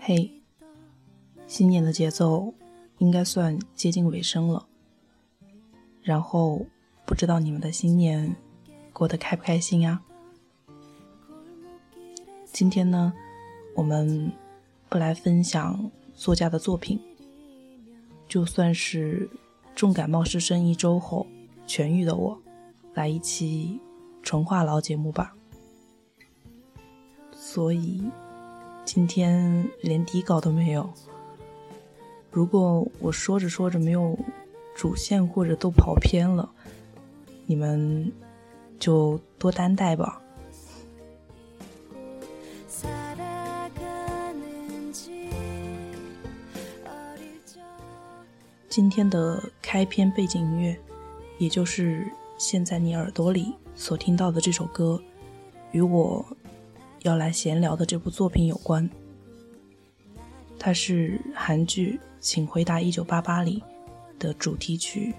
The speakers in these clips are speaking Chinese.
嘿，新年的节奏应该算接近尾声了。然后，不知道你们的新年过得开不开心呀？今天呢，我们不来分享作家的作品，就算是重感冒失声一周后痊愈的我，来一期纯话痨节目吧。所以。今天连底稿都没有。如果我说着说着没有主线或者都跑偏了，你们就多担待吧。今天的开篇背景音乐，也就是现在你耳朵里所听到的这首歌，与我。要来闲聊的这部作品有关，它是韩剧《请回答一九八八》里的主题曲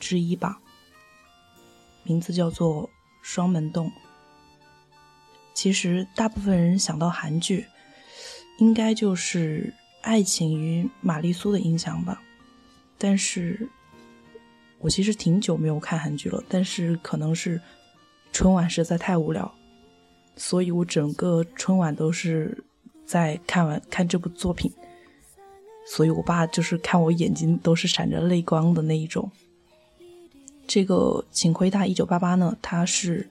之一吧，名字叫做《双门洞》。其实大部分人想到韩剧，应该就是爱情与玛丽苏的印象吧。但是，我其实挺久没有看韩剧了，但是可能是春晚实在太无聊。所以我整个春晚都是在看完看这部作品，所以我爸就是看我眼睛都是闪着泪光的那一种。这个请回答一九八八呢，它是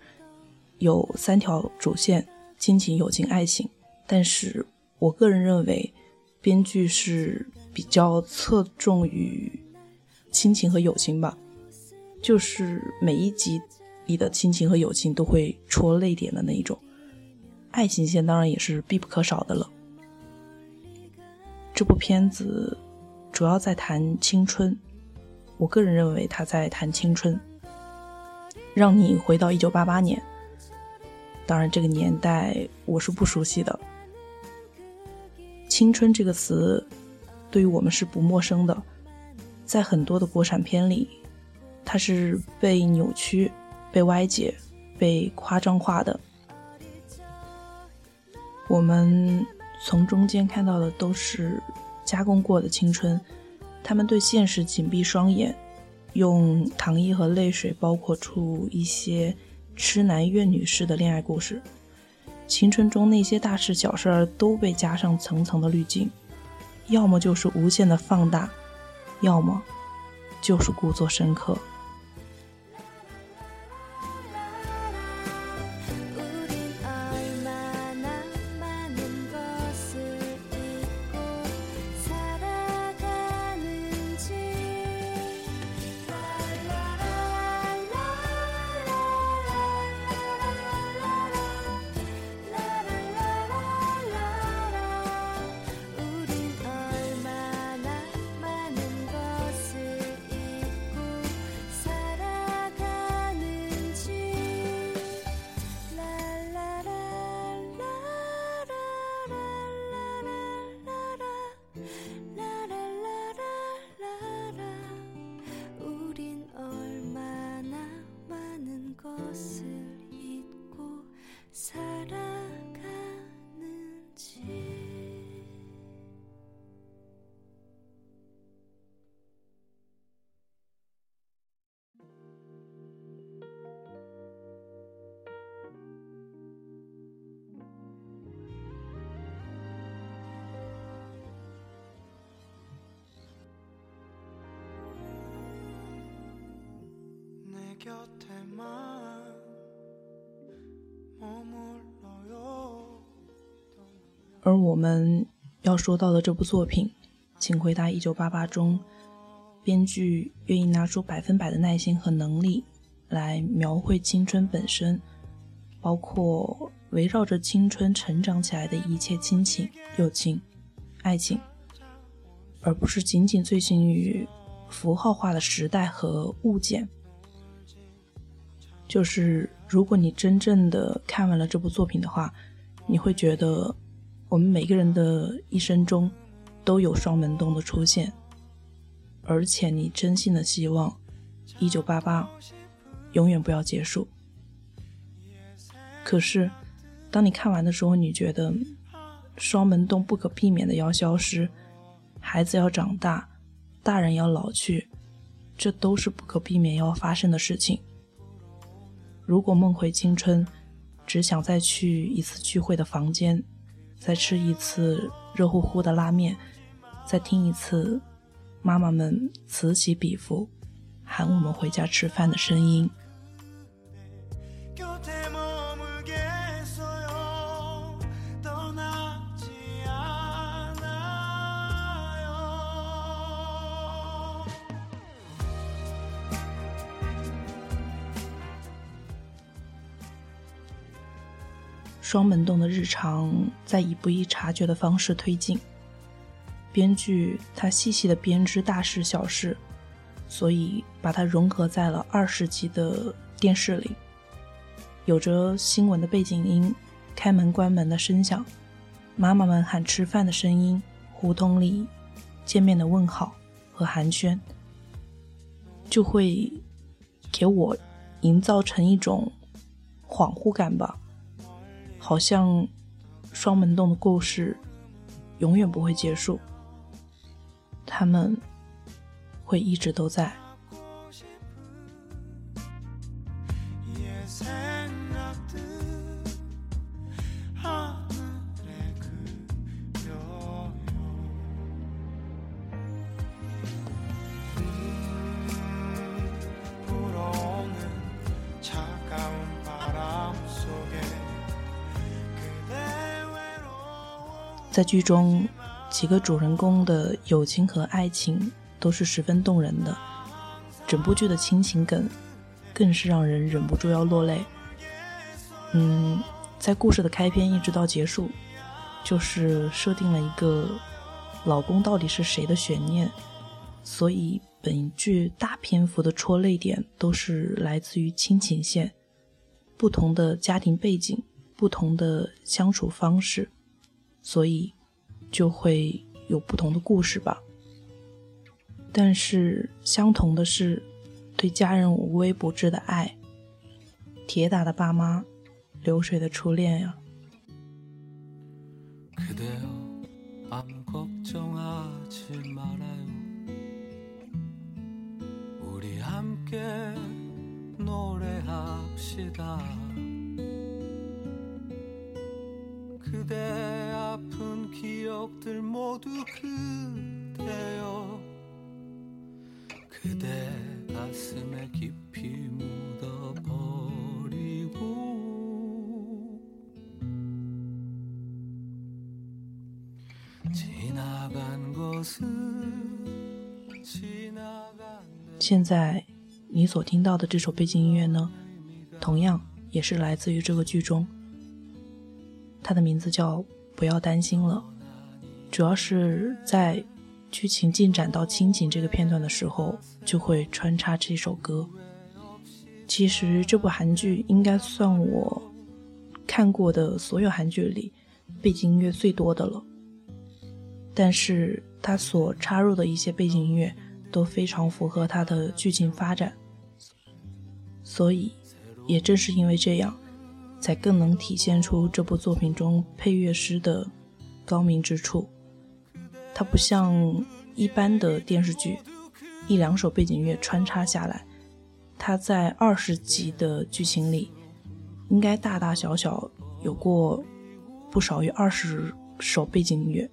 有三条主线：亲情、友情、爱情。但是我个人认为，编剧是比较侧重于亲情和友情吧，就是每一集里的亲情和友情都会戳泪点的那一种。爱情线当然也是必不可少的了。这部片子主要在谈青春，我个人认为他在谈青春，让你回到一九八八年。当然，这个年代我是不熟悉的。青春这个词对于我们是不陌生的，在很多的国产片里，它是被扭曲、被歪解、被夸张化的。我们从中间看到的都是加工过的青春，他们对现实紧闭双眼，用糖衣和泪水包裹出一些痴男怨女式的恋爱故事。青春中那些大事小事儿都被加上层层的滤镜，要么就是无限的放大，要么就是故作深刻。而我们要说到的这部作品，请回答一九八八中，编剧愿意拿出百分百的耐心和能力来描绘青春本身，包括围绕着青春成长起来的一切亲情、友情、爱情，而不是仅仅醉心于符号化的时代和物件。就是如果你真正的看完了这部作品的话，你会觉得我们每个人的一生中都有双门洞的出现，而且你真心的希望一九八八永远不要结束。可是，当你看完的时候，你觉得双门洞不可避免的要消失，孩子要长大，大人要老去，这都是不可避免要发生的事情。如果梦回青春，只想再去一次聚会的房间，再吃一次热乎乎的拉面，再听一次妈妈们此起彼伏喊我们回家吃饭的声音。双门洞的日常在以不易察觉的方式推进。编剧他细细的编织大事小事，所以把它融合在了二十集的电视里。有着新闻的背景音、开门关门的声响、妈妈们喊吃饭的声音、胡同里见面的问好和寒暄，就会给我营造成一种恍惚感吧。好像双门洞的故事永远不会结束，他们会一直都在。在剧中，几个主人公的友情和爱情都是十分动人的，整部剧的亲情梗更是让人忍不住要落泪。嗯，在故事的开篇一直到结束，就是设定了一个老公到底是谁的悬念，所以本剧大篇幅的戳泪点都是来自于亲情线，不同的家庭背景，不同的相处方式。所以，就会有不同的故事吧。但是相同的是，对家人无微不至的爱，铁打的爸妈，流水的初恋呀。现在你所听到的这首背景音乐呢，同样也是来自于这个剧中，它的名字叫。不要担心了，主要是在剧情进展到亲情这个片段的时候，就会穿插这首歌。其实这部韩剧应该算我看过的所有韩剧里背景音乐最多的了，但是它所插入的一些背景音乐都非常符合它的剧情发展，所以也正是因为这样。才更能体现出这部作品中配乐师的高明之处。它不像一般的电视剧，一两首背景音乐穿插下来，它在二十集的剧情里，应该大大小小有过不少于二十首背景音乐。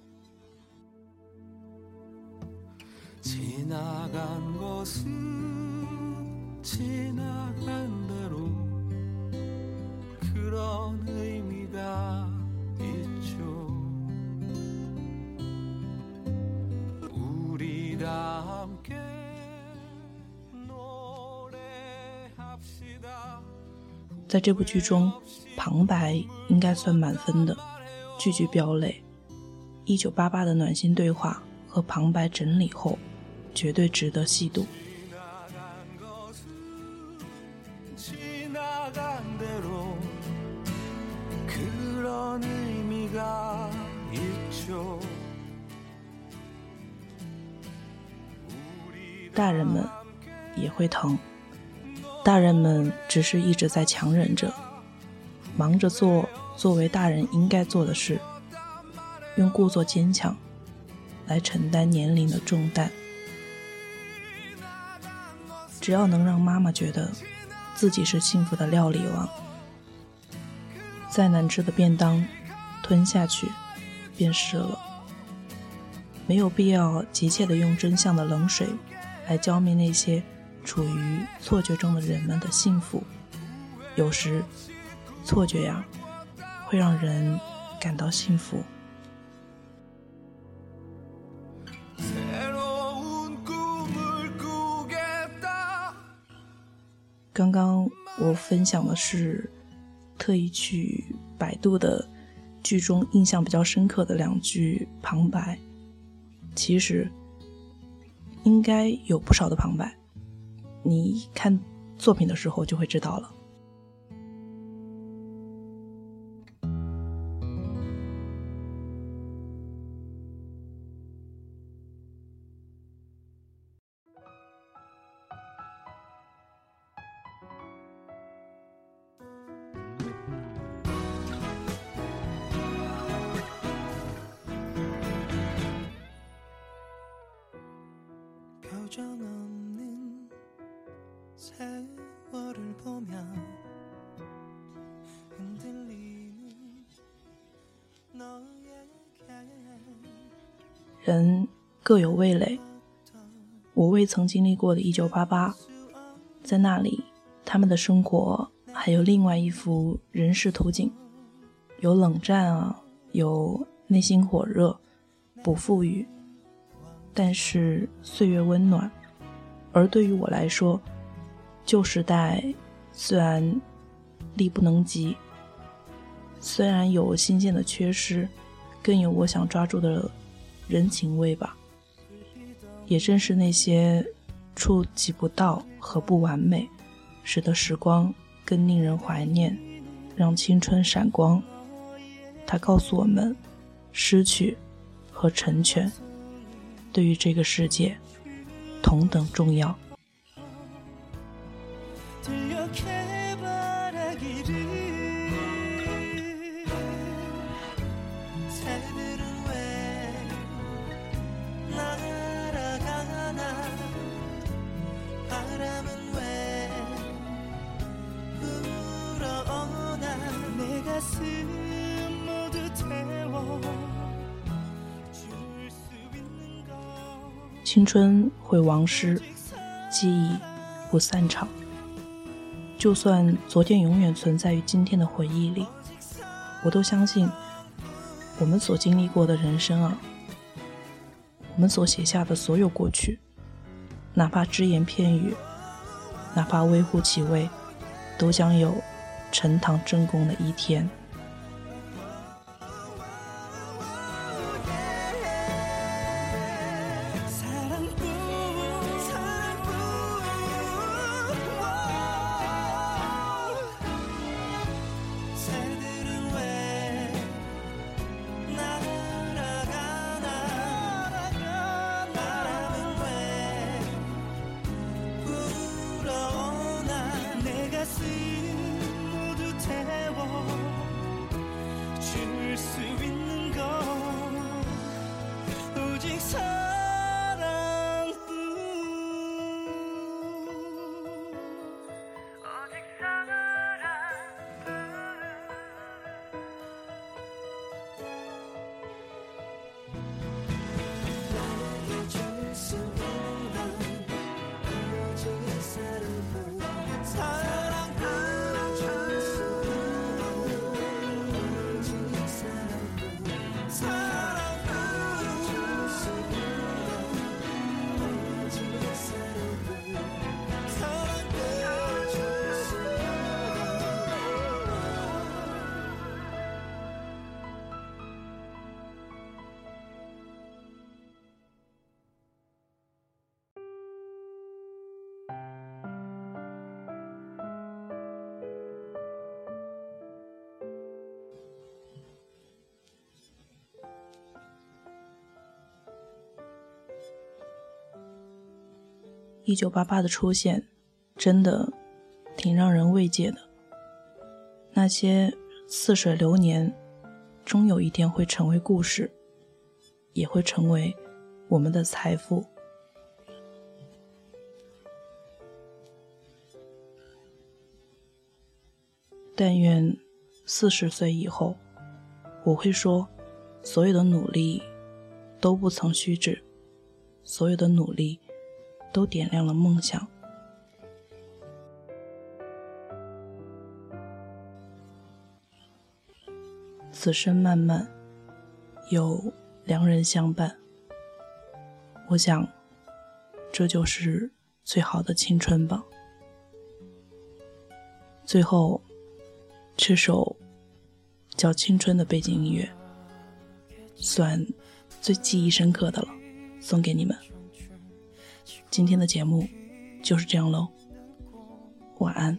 在这部剧中，旁白应该算满分的，句句飙泪。一九八八的暖心对话和旁白整理后，绝对值得细读。大人们也会疼。大人们只是一直在强忍着，忙着做作为大人应该做的事，用故作坚强来承担年龄的重担。只要能让妈妈觉得自己是幸福的料理王，再难吃的便当吞下去便是了。没有必要急切的用真相的冷水来浇灭那些处于错觉中的人们的幸福。有时，错觉呀，会让人感到幸福。刚刚我分享的是特意去百度的剧中印象比较深刻的两句旁白。其实应该有不少的旁白，你看作品的时候就会知道了。人各有味蕾，我未曾经历过的一九八八，在那里，他们的生活还有另外一幅人世图景，有冷战啊，有内心火热，不富裕，但是岁月温暖。而对于我来说，旧时代虽然力不能及，虽然有新鲜的缺失，更有我想抓住的。人情味吧，也正是那些触及不到和不完美，使得时光更令人怀念，让青春闪光。它告诉我们，失去和成全，对于这个世界同等重要。青春会亡失，记忆不散场。就算昨天永远存在于今天的回忆里，我都相信，我们所经历过的人生啊，我们所写下的所有过去，哪怕只言片语，哪怕微乎其微，都将有呈堂证供的一天。pursuing 一九八八的出现，真的挺让人慰藉的。那些似水流年，终有一天会成为故事，也会成为我们的财富。但愿四十岁以后，我会说，所有的努力都不曾虚掷，所有的努力都点亮了梦想。此生漫漫，有良人相伴。我想，这就是最好的青春吧。最后。这首叫《青春》的背景音乐，算最记忆深刻的了，送给你们。今天的节目就是这样喽，晚安，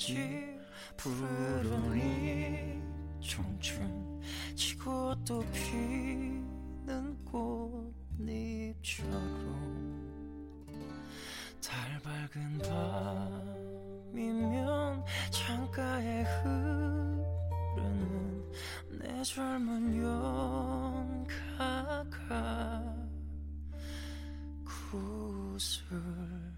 가겠지 부르니 청춘 지고 또 피는 꽃잎처럼 달 밝은 밤이면 창가에 흐르는 내 젊은 연가가 구슬